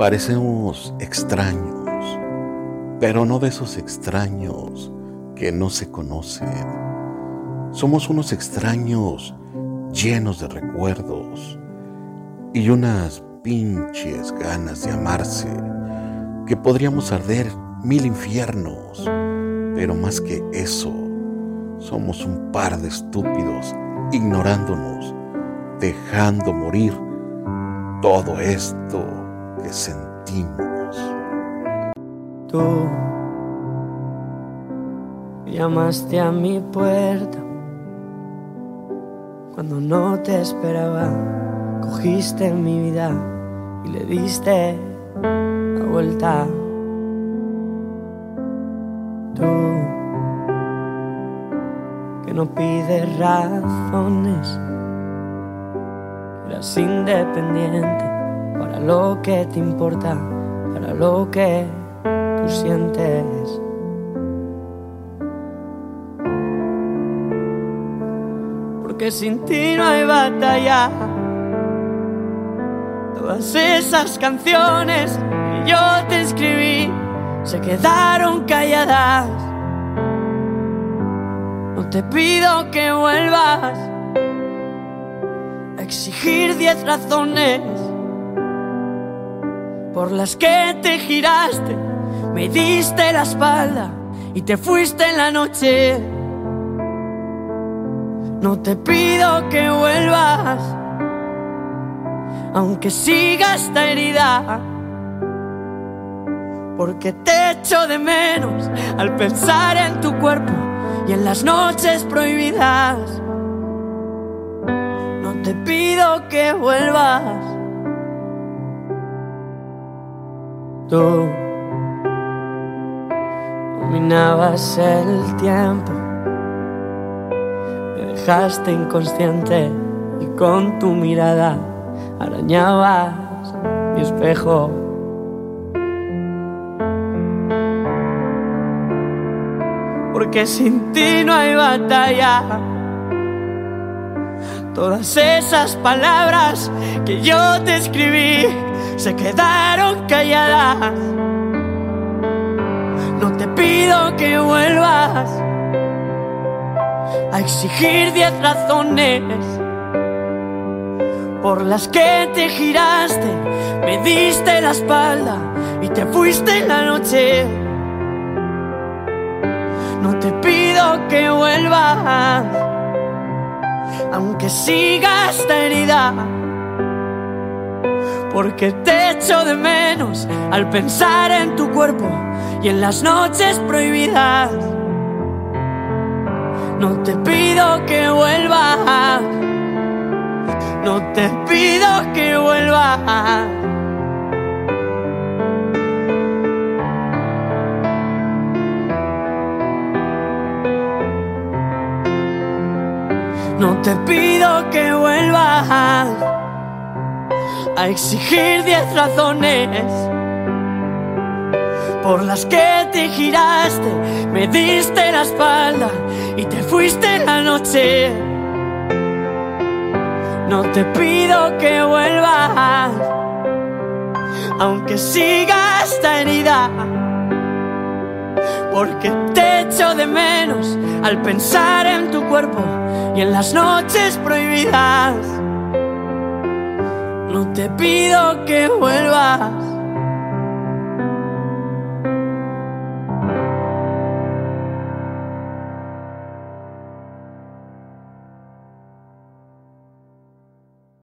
Parecemos extraños, pero no de esos extraños que no se conocen. Somos unos extraños llenos de recuerdos y unas pinches ganas de amarse que podríamos arder mil infiernos, pero más que eso, somos un par de estúpidos ignorándonos, dejando morir todo esto sentimos. Tú llamaste a mi puerta cuando no te esperaba, cogiste mi vida y le diste la vuelta. Tú que no pides razones, eras independiente para lo que te importa, para lo que tú sientes. Porque sin ti no hay batalla. Todas esas canciones que yo te escribí se quedaron calladas. No te pido que vuelvas a exigir diez razones por las que te giraste, me diste la espalda y te fuiste en la noche. No te pido que vuelvas, aunque siga esta herida, porque te echo de menos al pensar en tu cuerpo y en las noches prohibidas. No te pido que vuelvas Tú dominabas el tiempo, me dejaste inconsciente y con tu mirada arañabas mi espejo. Porque sin ti no hay batalla. Todas esas palabras que yo te escribí se quedaron calladas. No te pido que vuelvas a exigir diez razones por las que te giraste, me diste la espalda y te fuiste en la noche. No te pido que vuelvas, aunque siga esta herida porque te echo de menos al pensar en tu cuerpo y en las noches prohibidas. No te pido que vuelvas, no te pido que vuelvas. No te pido que vuelvas a exigir diez razones por las que te giraste, me diste la espalda y te fuiste en la noche. No te pido que vuelvas, aunque siga esta herida, porque te echo de menos al pensar en tu cuerpo y en las noches prohibidas. No te pido que vuelvas